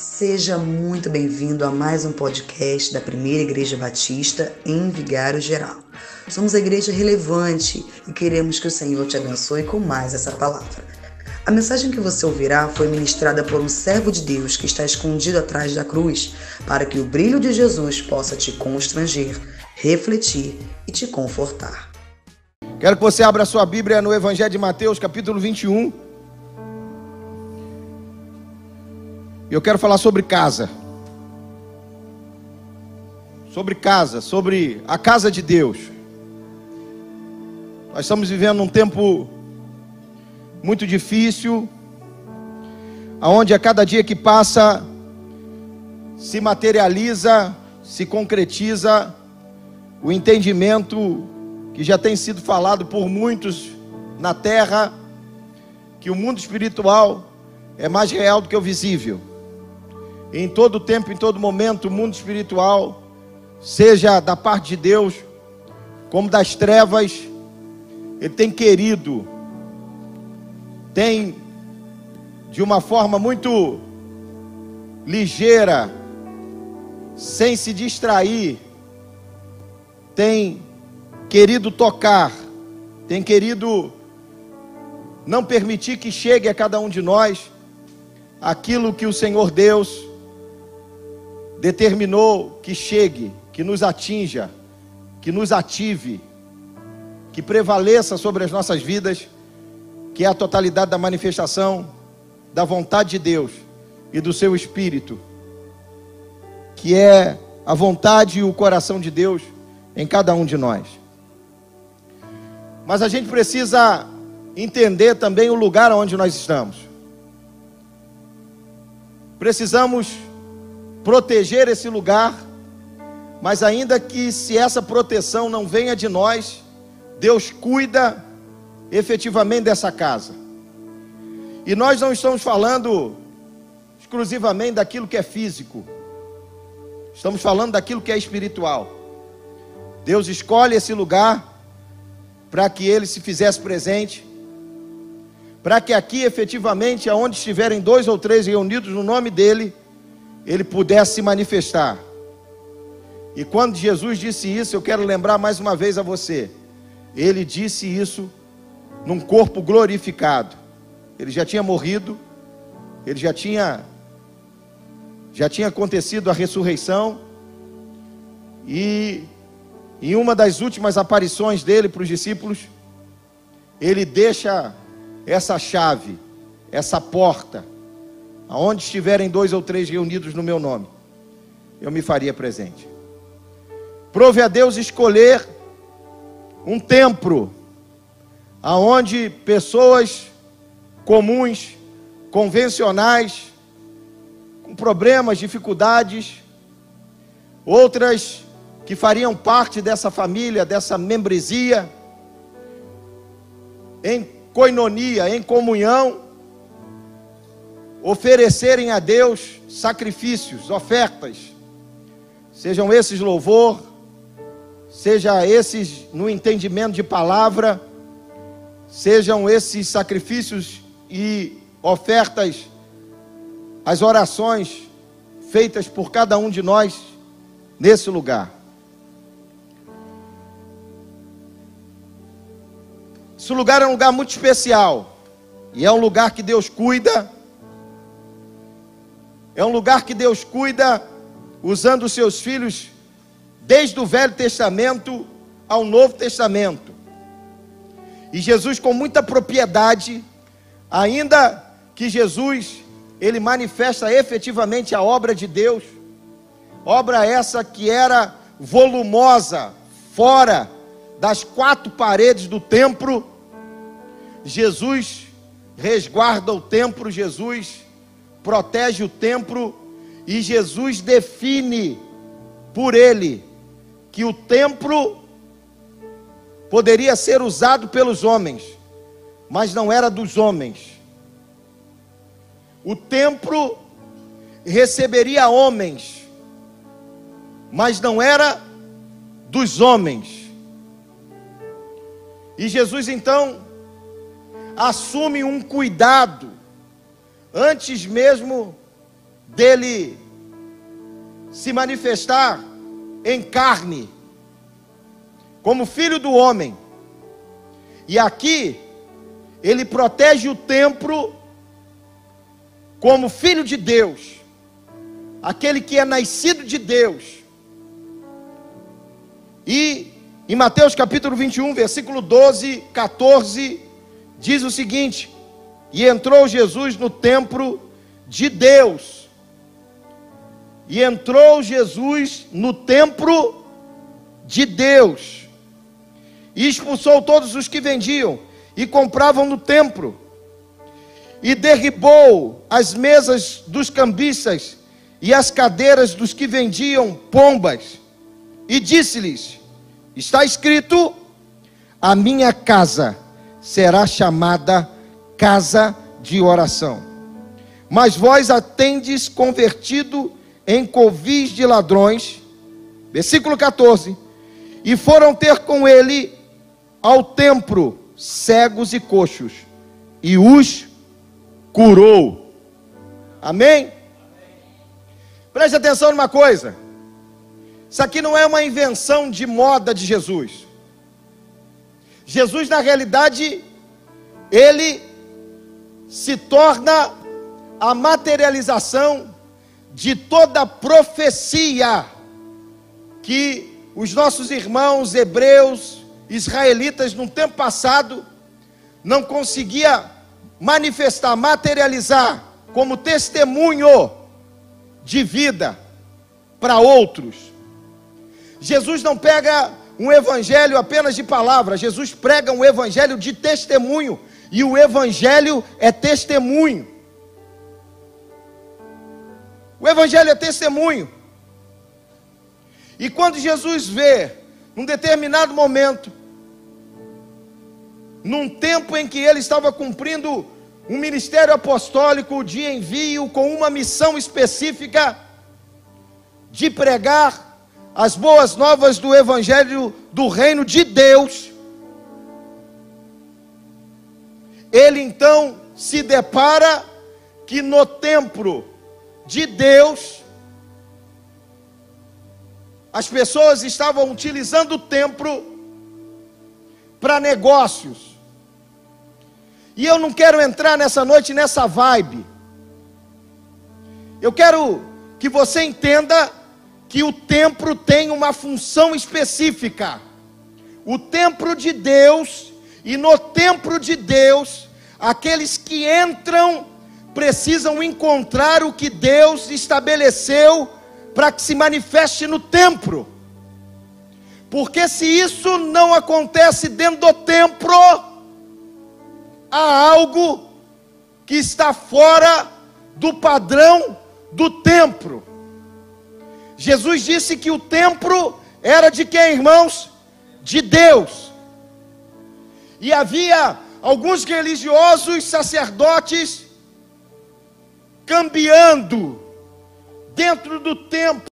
Seja muito bem-vindo a mais um podcast da Primeira Igreja Batista em Vigário Geral. Somos a igreja relevante e queremos que o Senhor te abençoe com mais essa palavra. A mensagem que você ouvirá foi ministrada por um servo de Deus que está escondido atrás da cruz, para que o brilho de Jesus possa te constranger, refletir e te confortar. Quero que você abra sua Bíblia no Evangelho de Mateus, capítulo 21. Eu quero falar sobre casa. Sobre casa, sobre a casa de Deus. Nós estamos vivendo um tempo muito difícil, aonde a cada dia que passa se materializa, se concretiza o entendimento que já tem sido falado por muitos na terra, que o mundo espiritual é mais real do que o visível em todo tempo, em todo momento, o mundo espiritual, seja da parte de Deus, como das trevas, Ele tem querido, tem de uma forma muito ligeira, sem se distrair, tem querido tocar, tem querido não permitir que chegue a cada um de nós aquilo que o Senhor Deus determinou que chegue, que nos atinja, que nos ative, que prevaleça sobre as nossas vidas, que é a totalidade da manifestação da vontade de Deus e do seu Espírito, que é a vontade e o coração de Deus em cada um de nós. Mas a gente precisa entender também o lugar onde nós estamos. Precisamos proteger esse lugar, mas ainda que se essa proteção não venha de nós, Deus cuida efetivamente dessa casa. E nós não estamos falando exclusivamente daquilo que é físico, estamos falando daquilo que é espiritual. Deus escolhe esse lugar para que ele se fizesse presente, para que aqui efetivamente, aonde estiverem dois ou três reunidos no nome dele, ele pudesse se manifestar. E quando Jesus disse isso, eu quero lembrar mais uma vez a você. Ele disse isso num corpo glorificado. Ele já tinha morrido, ele já tinha já tinha acontecido a ressurreição e em uma das últimas aparições dele para os discípulos, ele deixa essa chave, essa porta aonde estiverem dois ou três reunidos no meu nome, eu me faria presente. Prove a Deus escolher um templo aonde pessoas comuns, convencionais, com problemas, dificuldades, outras que fariam parte dessa família, dessa membresia, em coinonia, em comunhão, oferecerem a Deus sacrifícios, ofertas, sejam esses louvor, seja esses no entendimento de palavra, sejam esses sacrifícios e ofertas, as orações feitas por cada um de nós nesse lugar. Esse lugar é um lugar muito especial, e é um lugar que Deus cuida é um lugar que Deus cuida usando os seus filhos desde o Velho Testamento ao Novo Testamento. E Jesus com muita propriedade, ainda que Jesus ele manifesta efetivamente a obra de Deus, obra essa que era volumosa, fora das quatro paredes do templo. Jesus resguarda o templo, Jesus protege o templo e Jesus define por ele que o templo poderia ser usado pelos homens, mas não era dos homens. O templo receberia homens, mas não era dos homens. E Jesus então assume um cuidado antes mesmo dele se manifestar em carne, como filho do homem. E aqui, ele protege o templo como filho de Deus, aquele que é nascido de Deus. E em Mateus capítulo 21, versículo 12, 14, diz o seguinte: E entrou Jesus no templo de Deus. E entrou Jesus no templo de Deus. E expulsou todos os que vendiam e compravam no templo. E derribou as mesas dos cambistas e as cadeiras dos que vendiam pombas. E disse-lhes: Está escrito: A minha casa será chamada casa de oração mas vós a tendes convertido em covis de ladrões. Versículo 14. E foram ter com ele ao templo cegos e coxos, e os curou. Amém? Preste atenção numa coisa. Isso aqui não é uma invenção de moda de Jesus. Jesus, na realidade, ele se torna a materialização de toda profecia que os nossos irmãos hebreus, israelitas, no tempo passado, não conseguia manifestar, materializar como testemunho de vida para outros. Jesus não pega um evangelho apenas de palavra, Jesus prega um evangelho de testemunho, e o evangelho é testemunho. O Evangelho é testemunho. E quando Jesus vê, num determinado momento, num tempo em que ele estava cumprindo um ministério apostólico de envio com uma missão específica de pregar as boas novas do Evangelho do Reino de Deus, ele então se depara que no templo de Deus, as pessoas estavam utilizando o templo para negócios. E eu não quero entrar nessa noite nessa vibe. Eu quero que você entenda que o templo tem uma função específica. O templo de Deus, e no templo de Deus, aqueles que entram precisam encontrar o que Deus estabeleceu para que se manifeste no templo. Porque se isso não acontece dentro do templo, há algo que está fora do padrão do templo. Jesus disse que o templo era de quem, irmãos? De Deus. E havia alguns religiosos, sacerdotes, cambiando dentro do tempo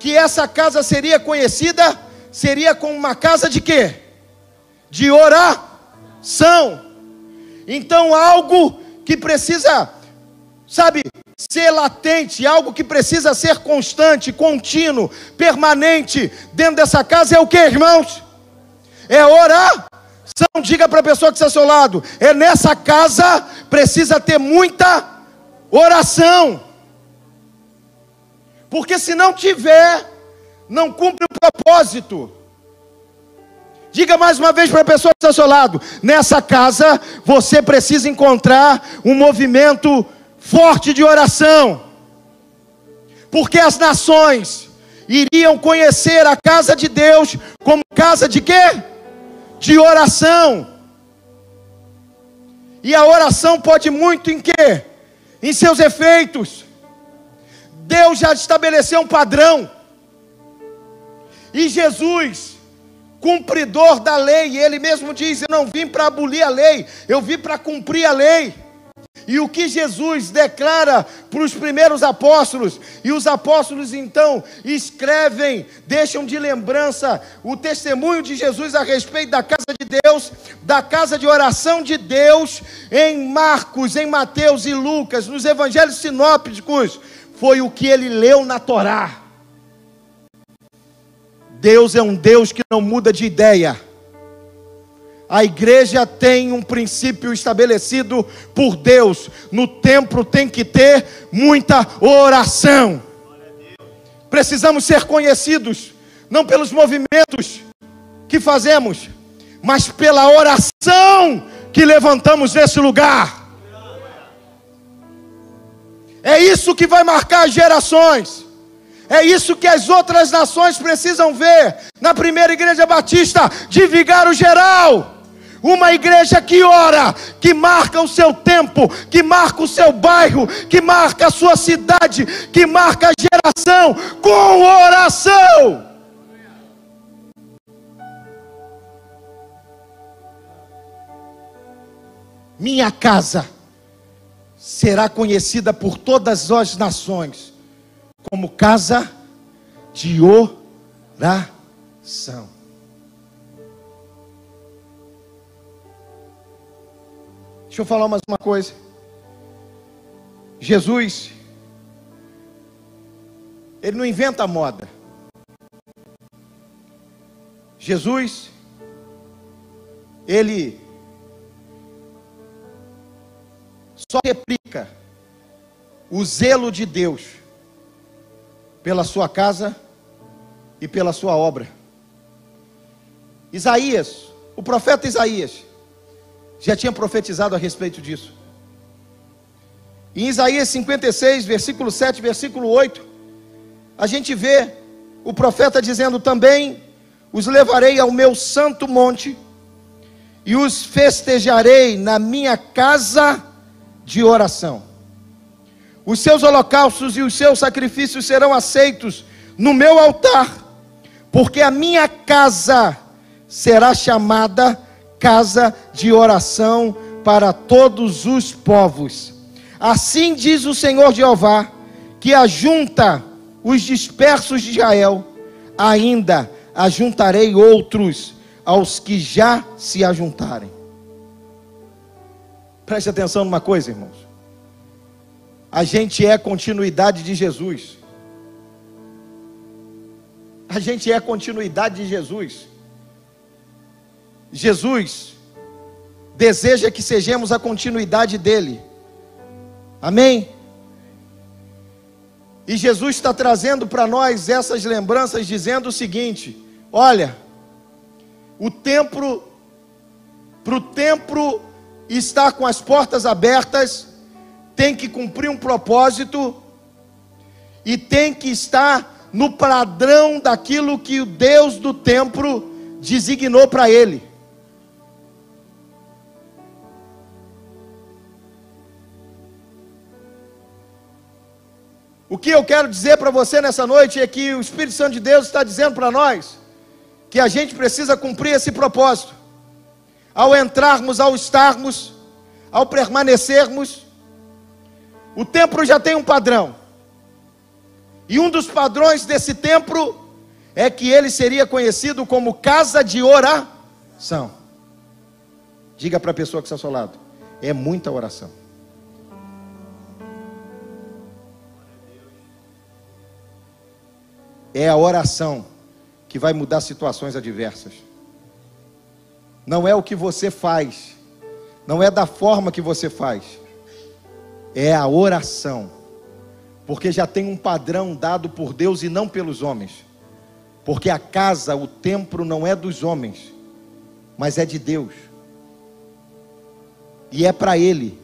que essa casa seria conhecida, seria como uma casa de quê? De oração. Então, algo que precisa, sabe, ser latente, algo que precisa ser constante, contínuo, permanente dentro dessa casa é o que, irmãos? É oração. Diga para a pessoa que está ao seu lado: é nessa casa precisa ter muita oração. Porque se não tiver, não cumpre o propósito. Diga mais uma vez para a pessoa que está ao seu lado: nessa casa você precisa encontrar um movimento forte de oração, porque as nações iriam conhecer a casa de Deus como casa de quê? De oração. E a oração pode muito em quê? Em seus efeitos. Deus já estabeleceu um padrão. E Jesus, cumpridor da lei, ele mesmo diz: Eu não vim para abolir a lei, eu vim para cumprir a lei. E o que Jesus declara para os primeiros apóstolos, e os apóstolos então escrevem, deixam de lembrança o testemunho de Jesus a respeito da casa de Deus, da casa de oração de Deus, em Marcos, em Mateus e Lucas, nos evangelhos sinópticos, foi o que ele leu na Torá. Deus é um Deus que não muda de ideia. A igreja tem um princípio estabelecido por Deus. No templo tem que ter muita oração. Precisamos ser conhecidos, não pelos movimentos que fazemos, mas pela oração que levantamos nesse lugar. É isso que vai marcar as gerações. É isso que as outras nações precisam ver na primeira igreja batista de Vigário Geral. Uma igreja que ora, que marca o seu tempo, que marca o seu bairro, que marca a sua cidade, que marca a geração com oração. Minha casa será conhecida por todas as nações como casa de oração. Deixa eu falar mais uma coisa. Jesus, ele não inventa moda. Jesus, ele só replica o zelo de Deus pela sua casa e pela sua obra. Isaías, o profeta Isaías, já tinha profetizado a respeito disso. Em Isaías 56, versículo 7, versículo 8, a gente vê o profeta dizendo também: Os levarei ao meu santo monte e os festejarei na minha casa de oração. Os seus holocaustos e os seus sacrifícios serão aceitos no meu altar, porque a minha casa será chamada casa de oração para todos os povos. Assim diz o Senhor Jeová, que ajunta os dispersos de Israel, ainda ajuntarei outros aos que já se ajuntarem. Preste atenção numa coisa, irmãos. A gente é continuidade de Jesus. A gente é continuidade de Jesus. Jesus deseja que sejamos a continuidade dele. Amém? E Jesus está trazendo para nós essas lembranças, dizendo o seguinte: olha, o templo, para o templo está com as portas abertas, tem que cumprir um propósito e tem que estar no padrão daquilo que o Deus do templo designou para ele. O que eu quero dizer para você nessa noite é que o Espírito Santo de Deus está dizendo para nós que a gente precisa cumprir esse propósito ao entrarmos, ao estarmos, ao permanecermos. O templo já tem um padrão. E um dos padrões desse templo é que ele seria conhecido como casa de oração. Diga para a pessoa que está ao seu lado: é muita oração. É a oração que vai mudar situações adversas. Não é o que você faz, não é da forma que você faz, é a oração, porque já tem um padrão dado por Deus e não pelos homens, porque a casa, o templo não é dos homens, mas é de Deus, e é para Ele,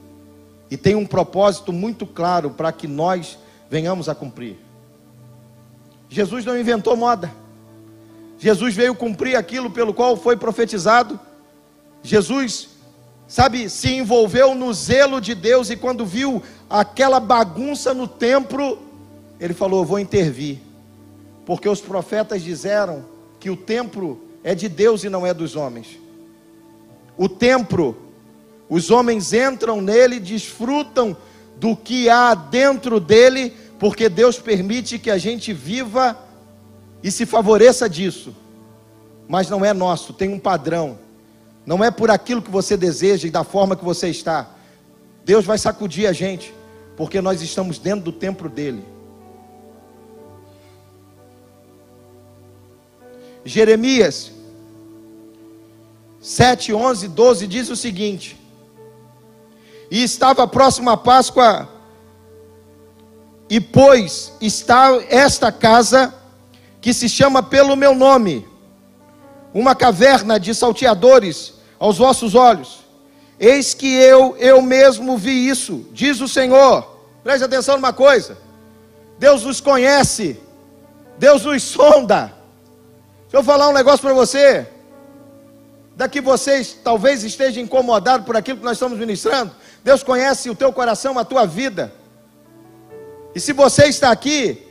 e tem um propósito muito claro para que nós venhamos a cumprir. Jesus não inventou moda. Jesus veio cumprir aquilo pelo qual foi profetizado. Jesus, sabe, se envolveu no zelo de Deus e quando viu aquela bagunça no templo, ele falou: Vou intervir, porque os profetas disseram que o templo é de Deus e não é dos homens. O templo, os homens entram nele, desfrutam do que há dentro dele, porque Deus permite que a gente viva e se favoreça disso, mas não é nosso, tem um padrão, não é por aquilo que você deseja e da forma que você está. Deus vai sacudir a gente, porque nós estamos dentro do templo dele. Jeremias 7, 11, 12 diz o seguinte: E estava a Páscoa e pois está esta casa que se chama pelo meu nome, uma caverna de salteadores aos vossos olhos. Eis que eu, eu mesmo vi isso, diz o Senhor. Preste atenção numa coisa: Deus nos conhece, Deus nos sonda. Deixa eu falar um negócio para você. Daqui vocês talvez estejam incomodados por aquilo que nós estamos ministrando. Deus conhece o teu coração, a tua vida. E se você está aqui,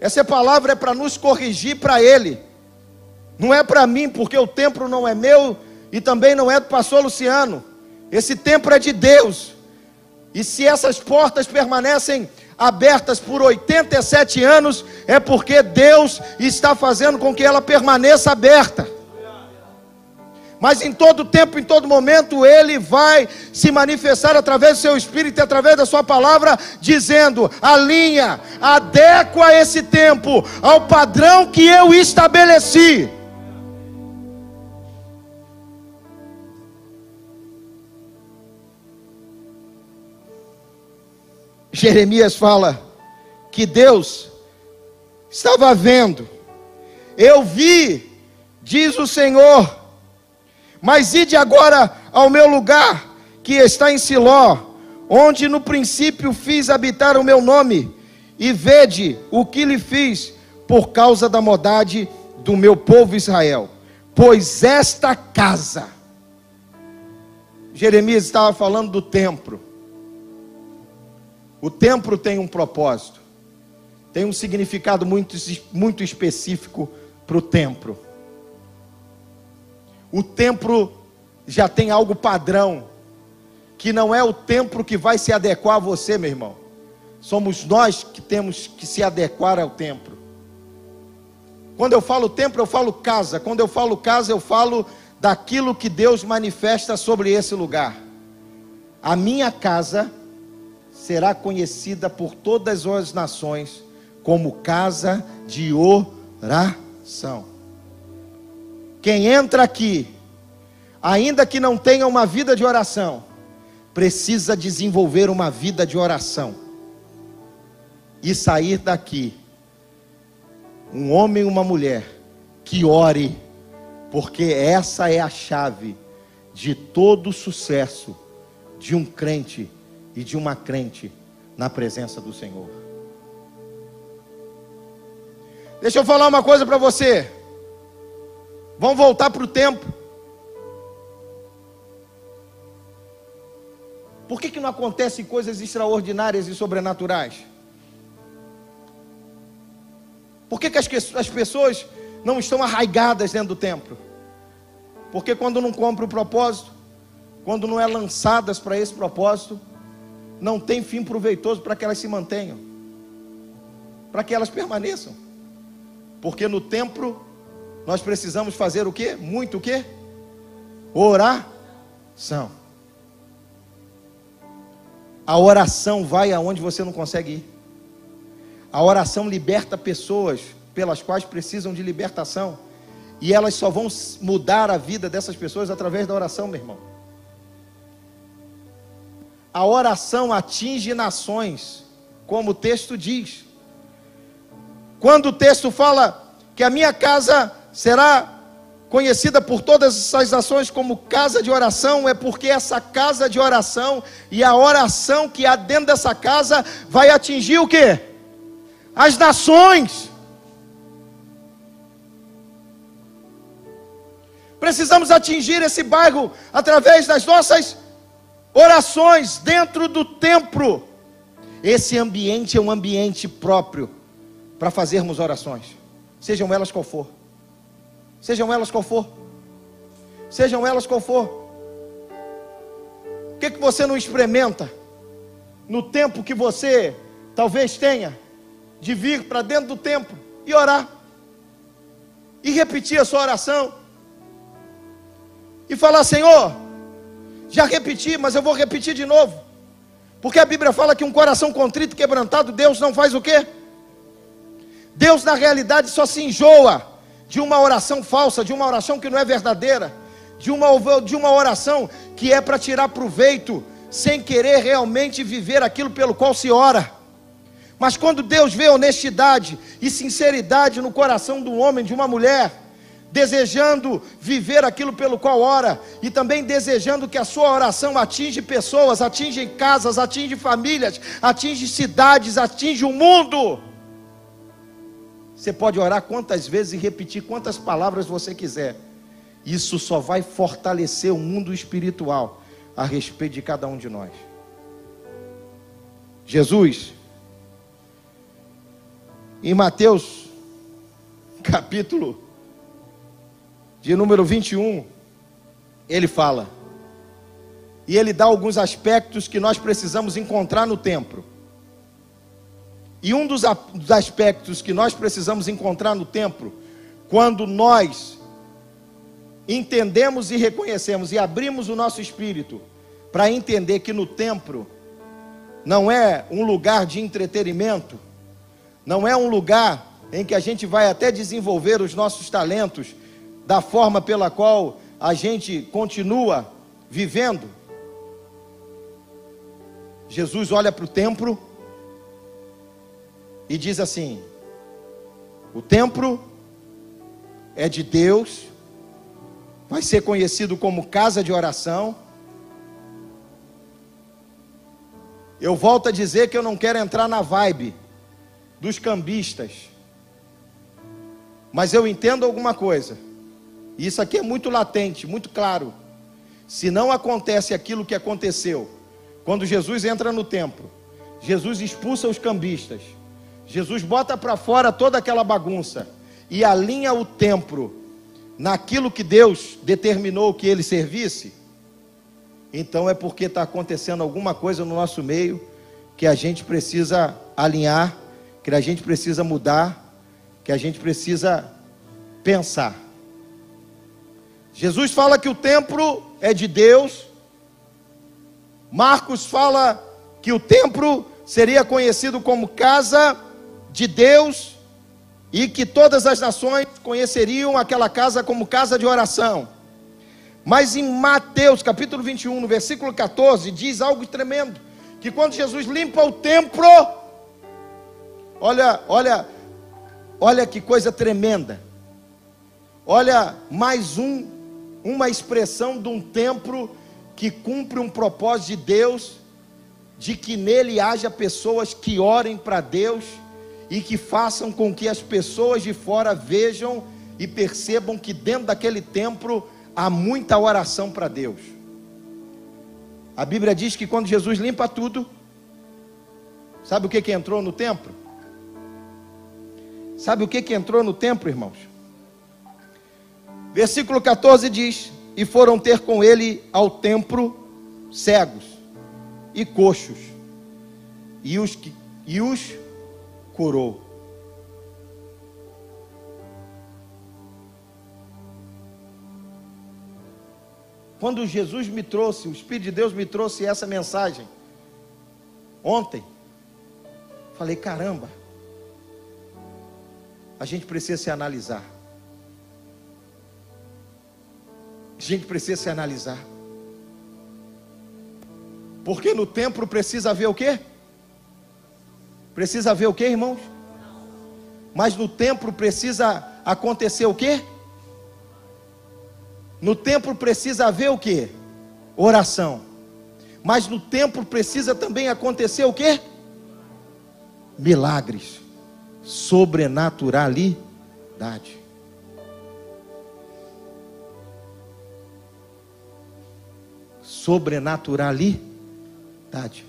essa palavra é para nos corrigir para Ele, não é para mim, porque o templo não é meu e também não é do pastor Luciano. Esse templo é de Deus. E se essas portas permanecem abertas por 87 anos, é porque Deus está fazendo com que ela permaneça aberta. Mas em todo tempo, em todo momento, Ele vai se manifestar através do seu Espírito e através da Sua palavra, dizendo: alinha, adequa esse tempo ao padrão que eu estabeleci. Jeremias fala que Deus estava vendo, eu vi, diz o Senhor, mas ide agora ao meu lugar, que está em Siló, onde no princípio fiz habitar o meu nome, e vede o que lhe fiz por causa da maldade do meu povo Israel. Pois esta casa, Jeremias estava falando do templo. O templo tem um propósito, tem um significado muito, muito específico para o templo o templo já tem algo padrão, que não é o templo que vai se adequar a você, meu irmão. Somos nós que temos que se adequar ao templo. Quando eu falo templo, eu falo casa. Quando eu falo casa, eu falo daquilo que Deus manifesta sobre esse lugar. A minha casa será conhecida por todas as nações como casa de oração. Quem entra aqui, ainda que não tenha uma vida de oração, precisa desenvolver uma vida de oração e sair daqui um homem e uma mulher que ore, porque essa é a chave de todo o sucesso de um crente e de uma crente na presença do Senhor. Deixa eu falar uma coisa para você. Vamos voltar para o tempo. Por que, que não acontecem coisas extraordinárias e sobrenaturais? Por que, que as, as pessoas não estão arraigadas dentro do templo? Porque quando não cumpre o propósito, quando não é lançadas para esse propósito, não tem fim proveitoso para que elas se mantenham. para que elas permaneçam. Porque no templo nós precisamos fazer o quê? Muito o quê? Oração. A oração vai aonde você não consegue ir. A oração liberta pessoas pelas quais precisam de libertação. E elas só vão mudar a vida dessas pessoas através da oração, meu irmão. A oração atinge nações, como o texto diz. Quando o texto fala que a minha casa será conhecida por todas essas nações como casa de oração, é porque essa casa de oração e a oração que há dentro dessa casa vai atingir o que? As nações. Precisamos atingir esse bairro através das nossas orações dentro do templo. Esse ambiente é um ambiente próprio para fazermos orações, sejam elas qual for. Sejam elas qual for. Sejam elas qual for. O que, que você não experimenta no tempo que você talvez tenha de vir para dentro do templo e orar? E repetir a sua oração. E falar, Senhor, já repeti, mas eu vou repetir de novo. Porque a Bíblia fala que um coração contrito e quebrantado, Deus não faz o quê? Deus na realidade só se enjoa de uma oração falsa, de uma oração que não é verdadeira, de uma, de uma oração que é para tirar proveito, sem querer realmente viver aquilo pelo qual se ora. Mas quando Deus vê honestidade e sinceridade no coração do homem, de uma mulher, desejando viver aquilo pelo qual ora, e também desejando que a sua oração atinge pessoas, atinge casas, atinge famílias, atinge cidades, atinge o mundo. Você pode orar quantas vezes e repetir quantas palavras você quiser. Isso só vai fortalecer o mundo espiritual a respeito de cada um de nós. Jesus, em Mateus, capítulo de número 21, ele fala, e ele dá alguns aspectos que nós precisamos encontrar no templo. E um dos aspectos que nós precisamos encontrar no templo, quando nós entendemos e reconhecemos e abrimos o nosso espírito para entender que no templo não é um lugar de entretenimento, não é um lugar em que a gente vai até desenvolver os nossos talentos da forma pela qual a gente continua vivendo. Jesus olha para o templo e diz assim: o templo é de Deus, vai ser conhecido como casa de oração. Eu volto a dizer que eu não quero entrar na vibe dos cambistas, mas eu entendo alguma coisa, e isso aqui é muito latente, muito claro. Se não acontece aquilo que aconteceu, quando Jesus entra no templo, Jesus expulsa os cambistas, Jesus bota para fora toda aquela bagunça e alinha o templo naquilo que Deus determinou que ele servisse, então é porque está acontecendo alguma coisa no nosso meio que a gente precisa alinhar, que a gente precisa mudar, que a gente precisa pensar. Jesus fala que o templo é de Deus, Marcos fala que o templo seria conhecido como casa de Deus e que todas as nações conheceriam aquela casa como casa de oração. Mas em Mateus capítulo 21, no versículo 14, diz algo tremendo: que quando Jesus limpa o templo, olha, olha, olha que coisa tremenda. Olha, mais um, uma expressão de um templo que cumpre um propósito de Deus, de que nele haja pessoas que orem para Deus e que façam com que as pessoas de fora vejam e percebam que dentro daquele templo há muita oração para Deus. A Bíblia diz que quando Jesus limpa tudo, sabe o que, que entrou no templo? Sabe o que, que entrou no templo, irmãos? Versículo 14 diz: E foram ter com ele ao templo cegos e coxos, e os, e os curou. Quando Jesus me trouxe, o Espírito de Deus me trouxe essa mensagem ontem, falei: caramba, a gente precisa se analisar. A gente precisa se analisar. Porque no templo precisa haver o quê? Precisa haver o quê, irmãos? Mas no templo precisa acontecer o quê? No templo precisa haver o quê? Oração. Mas no templo precisa também acontecer o quê? Milagres. Sobrenaturalidade. Sobrenaturalidade.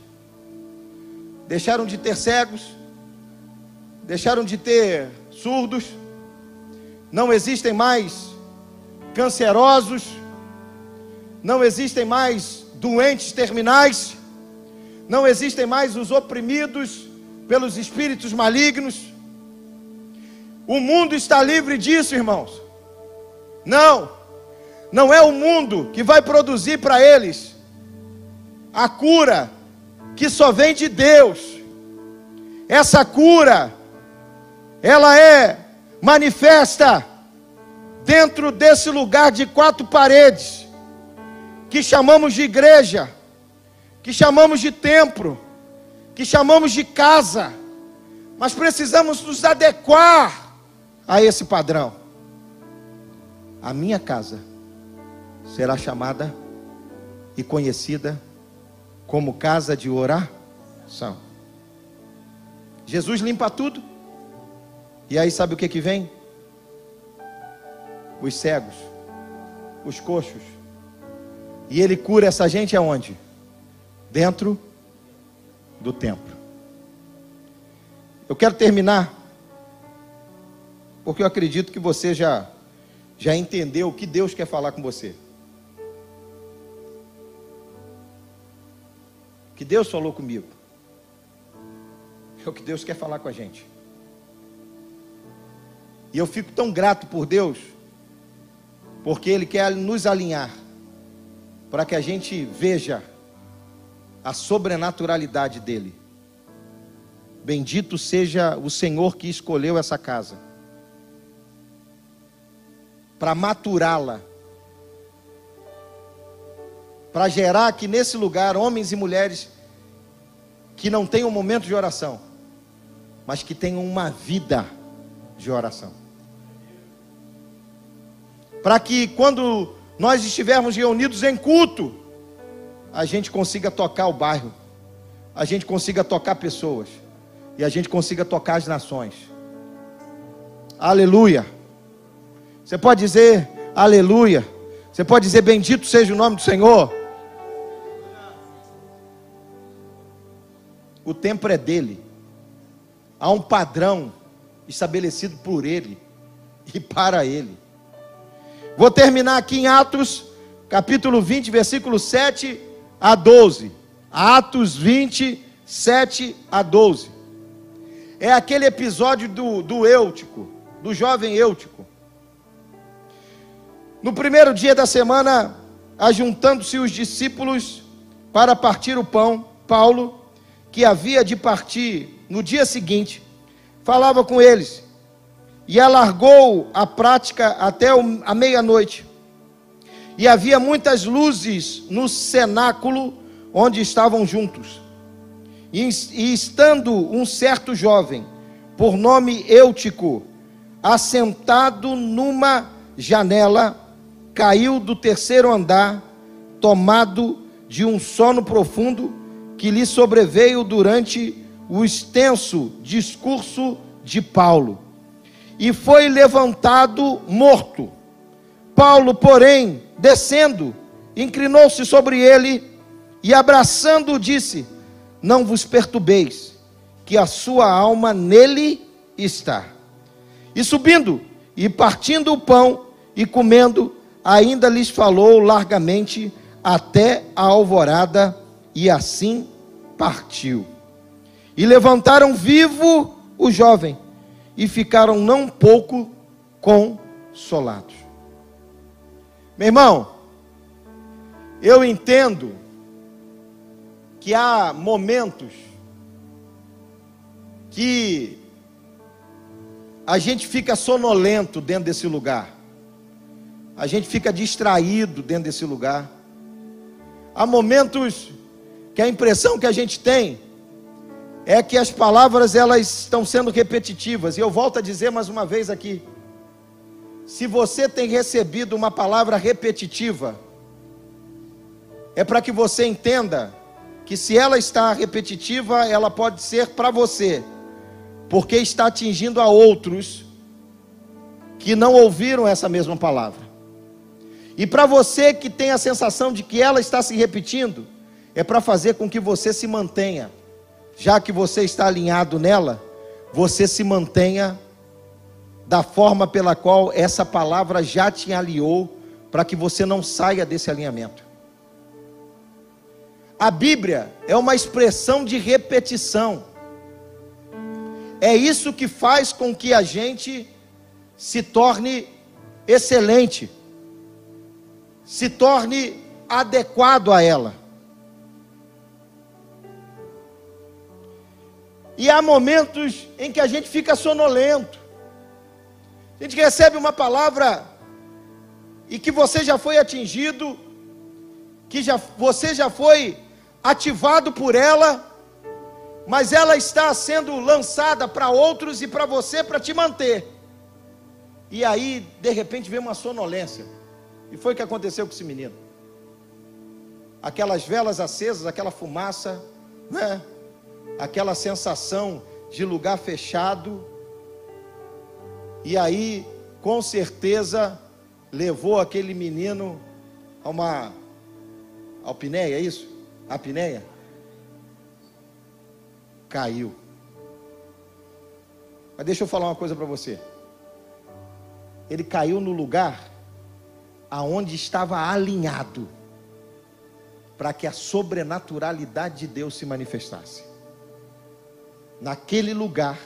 Deixaram de ter cegos, deixaram de ter surdos, não existem mais cancerosos, não existem mais doentes terminais, não existem mais os oprimidos pelos espíritos malignos. O mundo está livre disso, irmãos. Não, não é o mundo que vai produzir para eles a cura que só vem de Deus. Essa cura, ela é manifesta dentro desse lugar de quatro paredes, que chamamos de igreja, que chamamos de templo, que chamamos de casa, mas precisamos nos adequar a esse padrão. A minha casa será chamada e conhecida como casa de oração. Jesus limpa tudo. E aí sabe o que que vem? os cegos, os coxos. E ele cura essa gente aonde? Dentro do templo. Eu quero terminar, porque eu acredito que você já, já entendeu o que Deus quer falar com você. Que Deus falou comigo. É o que Deus quer falar com a gente. E eu fico tão grato por Deus porque Ele quer nos alinhar para que a gente veja a sobrenaturalidade dEle. Bendito seja o Senhor que escolheu essa casa para maturá-la, para gerar aqui nesse lugar homens e mulheres que não tenham um momento de oração, mas que tenham uma vida de oração para que quando nós estivermos reunidos em culto, a gente consiga tocar o bairro, a gente consiga tocar pessoas e a gente consiga tocar as nações. Aleluia. Você pode dizer aleluia. Você pode dizer bendito seja o nome do Senhor. O templo é dele. Há um padrão estabelecido por ele e para ele. Vou terminar aqui em Atos, capítulo 20, versículo 7 a 12. Atos 20, 7 a 12. É aquele episódio do, do Eutico, do jovem Eutico. No primeiro dia da semana, ajuntando-se os discípulos para partir o pão, Paulo, que havia de partir no dia seguinte, falava com eles e alargou a prática até a meia-noite. E havia muitas luzes no cenáculo onde estavam juntos. E, estando um certo jovem, por nome Eutico, assentado numa janela, caiu do terceiro andar, tomado de um sono profundo que lhe sobreveio durante o extenso discurso de Paulo e foi levantado morto. Paulo, porém, descendo, inclinou-se sobre ele e, abraçando-o, disse: Não vos perturbeis, que a sua alma nele está. E subindo e partindo o pão e comendo, ainda lhes falou largamente até a alvorada, e assim partiu. E levantaram vivo o jovem e ficaram não pouco consolados. Meu irmão, Eu entendo que há momentos que a gente fica sonolento dentro desse lugar, a gente fica distraído dentro desse lugar. Há momentos que a impressão que a gente tem é que as palavras elas estão sendo repetitivas. E eu volto a dizer mais uma vez aqui: se você tem recebido uma palavra repetitiva, é para que você entenda que se ela está repetitiva, ela pode ser para você porque está atingindo a outros que não ouviram essa mesma palavra. E para você que tem a sensação de que ela está se repetindo, é para fazer com que você se mantenha, já que você está alinhado nela, você se mantenha da forma pela qual essa palavra já te alinhou, para que você não saia desse alinhamento. A Bíblia é uma expressão de repetição. É isso que faz com que a gente se torne excelente, se torne adequado a ela. E há momentos em que a gente fica sonolento. A gente recebe uma palavra e que você já foi atingido, que já, você já foi ativado por ela, mas ela está sendo lançada para outros e para você para te manter. E aí, de repente, vem uma sonolência. E foi o que aconteceu com esse menino. Aquelas velas acesas, aquela fumaça, né? Aquela sensação de lugar fechado. E aí, com certeza, levou aquele menino a uma alpineia, é isso? Apneia? caiu. Mas deixa eu falar uma coisa para você. Ele caiu no lugar aonde estava alinhado para que a sobrenaturalidade de Deus se manifestasse. Naquele lugar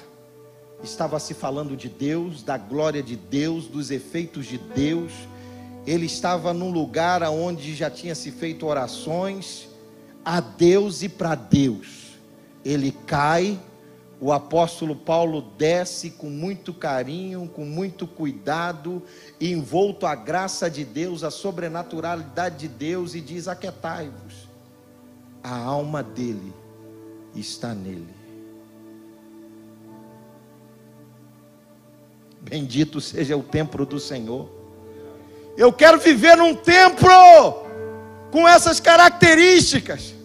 estava se falando de Deus, da glória de Deus, dos efeitos de Deus. Ele estava num lugar aonde já tinha se feito orações a Deus e para Deus ele cai, o apóstolo Paulo desce com muito carinho, com muito cuidado, envolto a graça de Deus, a sobrenaturalidade de Deus, e diz: Aquietai-vos, a alma dele está nele. Bendito seja o templo do Senhor. Eu quero viver num templo com essas características.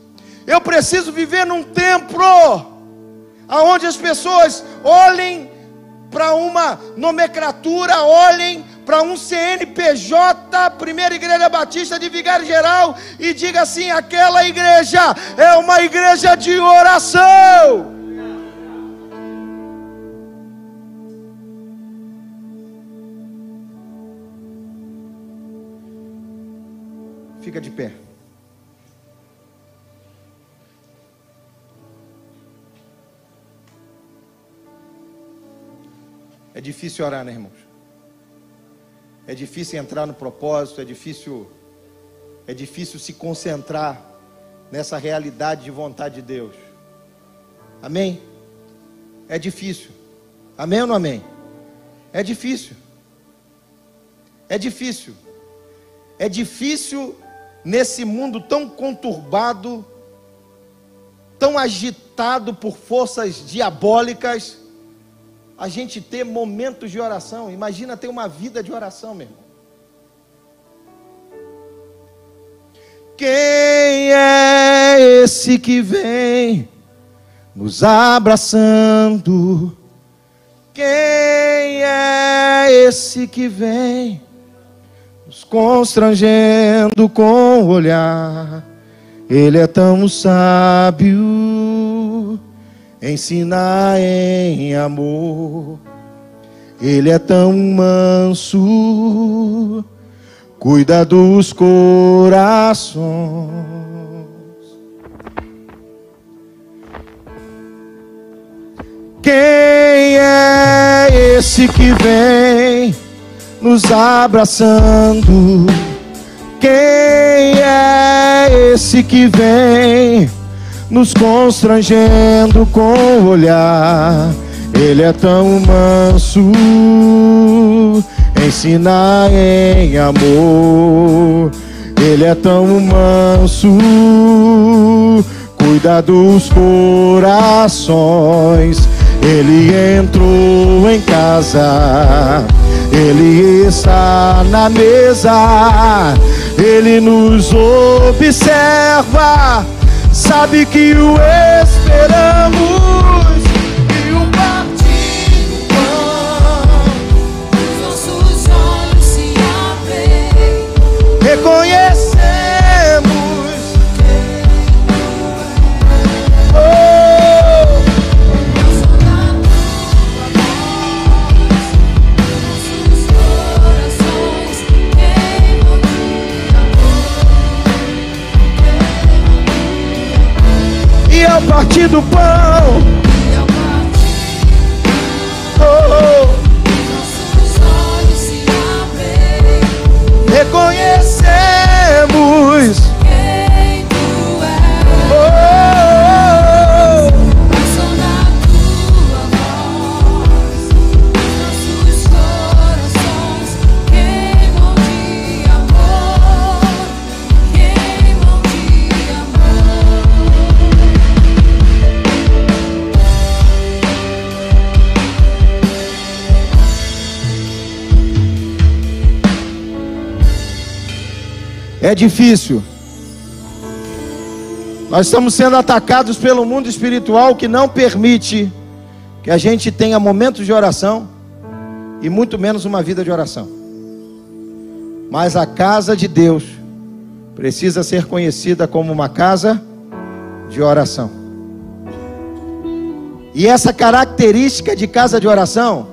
Eu preciso viver num templo aonde as pessoas olhem para uma nomenclatura, olhem para um CNPJ, Primeira Igreja Batista de Vigário Geral, e diga assim: aquela igreja é uma igreja de oração. Fica de pé. É difícil orar, né, irmãos? É difícil entrar no propósito, é difícil é difícil se concentrar nessa realidade de vontade de Deus. Amém? É difícil. Amém ou não amém? É difícil. É difícil. É difícil nesse mundo tão conturbado, tão agitado por forças diabólicas a gente ter momentos de oração. Imagina ter uma vida de oração, meu irmão. Quem é esse que vem nos abraçando? Quem é esse que vem nos constrangendo com o olhar? Ele é tão sábio ensina em amor. Ele é tão manso, cuida dos corações. Quem é esse que vem nos abraçando? Quem é esse que vem nos constrangendo com o olhar. Ele é tão manso, ensina em amor. Ele é tão manso, cuida dos corações. Ele entrou em casa, ele está na mesa, ele nos observa, sabe que o esperamos. Ao partir do pão, difícil. Nós estamos sendo atacados pelo mundo espiritual que não permite que a gente tenha momentos de oração e muito menos uma vida de oração. Mas a casa de Deus precisa ser conhecida como uma casa de oração. E essa característica de casa de oração,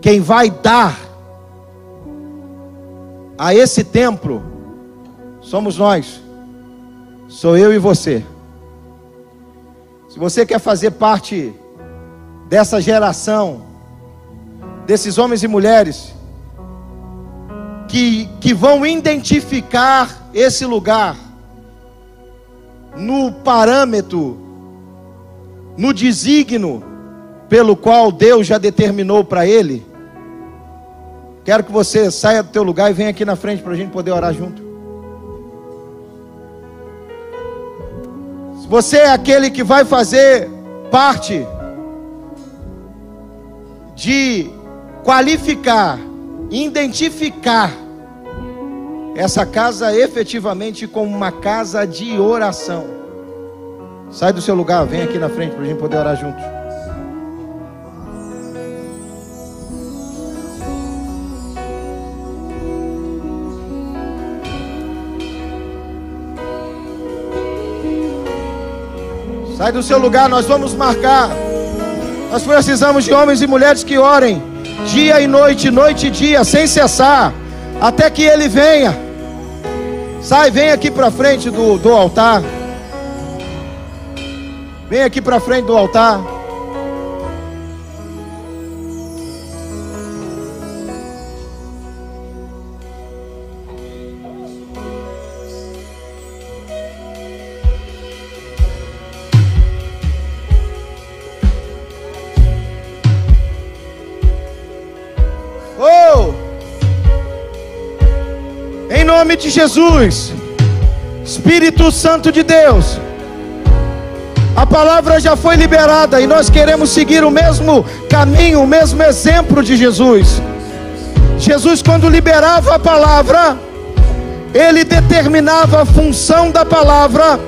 quem vai dar a esse templo somos nós, sou eu e você. Se você quer fazer parte dessa geração, desses homens e mulheres, que, que vão identificar esse lugar no parâmetro, no desígnio pelo qual Deus já determinou para ele, Quero que você saia do teu lugar e venha aqui na frente para a gente poder orar junto. Se você é aquele que vai fazer parte de qualificar, identificar essa casa efetivamente como uma casa de oração. Sai do seu lugar, vem aqui na frente para a gente poder orar juntos. Sai do seu lugar, nós vamos marcar. Nós precisamos de homens e mulheres que orem dia e noite, noite e dia, sem cessar, até que ele venha. Sai, vem aqui para frente do, do altar. Vem aqui para frente do altar. Nome de Jesus, Espírito Santo de Deus, a palavra já foi liberada e nós queremos seguir o mesmo caminho, o mesmo exemplo de Jesus. Jesus, quando liberava a palavra, ele determinava a função da palavra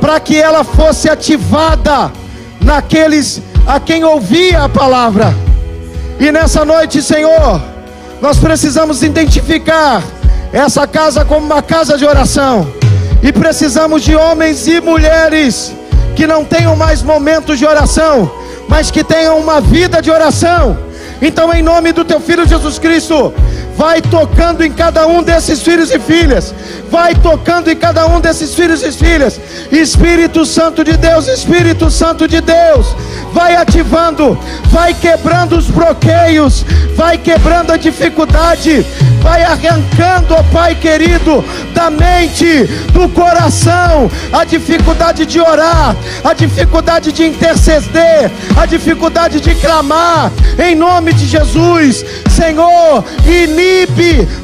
para que ela fosse ativada naqueles a quem ouvia a palavra. E nessa noite, Senhor, nós precisamos identificar essa casa como uma casa de oração. E precisamos de homens e mulheres que não tenham mais momentos de oração, mas que tenham uma vida de oração. Então, em nome do teu filho Jesus Cristo, Vai tocando em cada um desses filhos e filhas. Vai tocando em cada um desses filhos e filhas. Espírito Santo de Deus, Espírito Santo de Deus. Vai ativando, vai quebrando os bloqueios, vai quebrando a dificuldade, vai arrancando, ó Pai querido, da mente, do coração, a dificuldade de orar, a dificuldade de interceder, a dificuldade de clamar, em nome de Jesus, Senhor,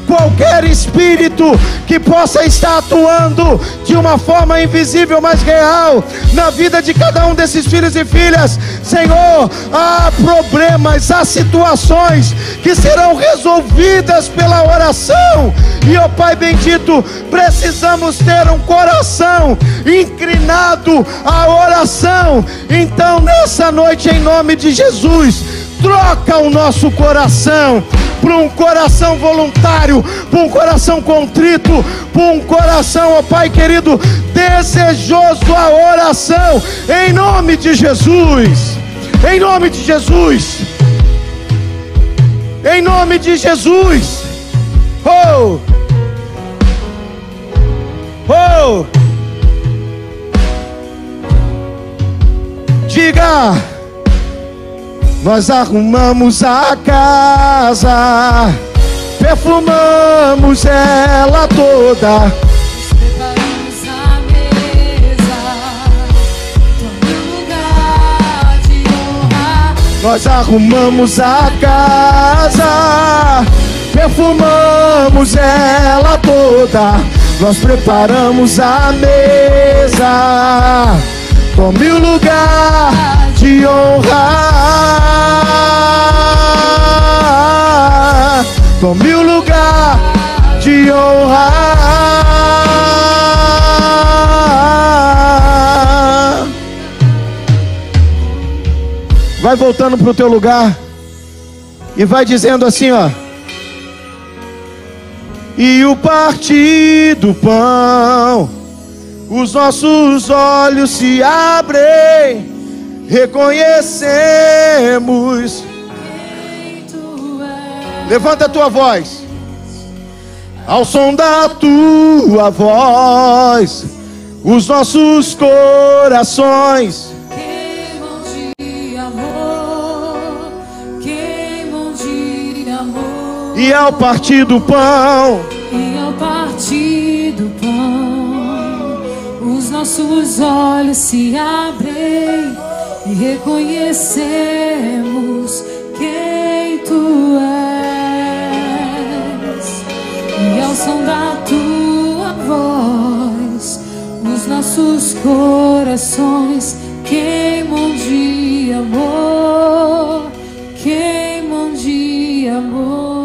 qualquer espírito que possa estar atuando de uma forma invisível, mas real, na vida de cada um desses filhos e filhas, Senhor, há problemas, há situações que serão resolvidas pela oração, e ó Pai bendito, precisamos ter um coração inclinado à oração, então nessa noite, em nome de Jesus, troca o nosso coração para um coração voluntário, para um coração contrito, para um coração, ó Pai querido, desejoso a oração, em nome de Jesus, em nome de Jesus, em nome de Jesus, oh, oh, diga. Nós arrumamos a casa, perfumamos ela toda. Preparamos a mesa, lugar de honra. Nós arrumamos a casa, perfumamos ela toda. Nós preparamos a mesa, tome o lugar Tome o lugar de honra. Vai voltando para o teu lugar e vai dizendo assim, ó. E o partir do pão, os nossos olhos se abrem, reconhecemos. Levanta a tua voz. Ao som da tua voz, os nossos corações queimam de amor, queimam de amor. e ao partir do pão, E ao partir do pão, os nossos olhos se abrem e reconhecemos quem tu és. Ao som da tua voz, os nossos corações queimam de amor, queimam de amor.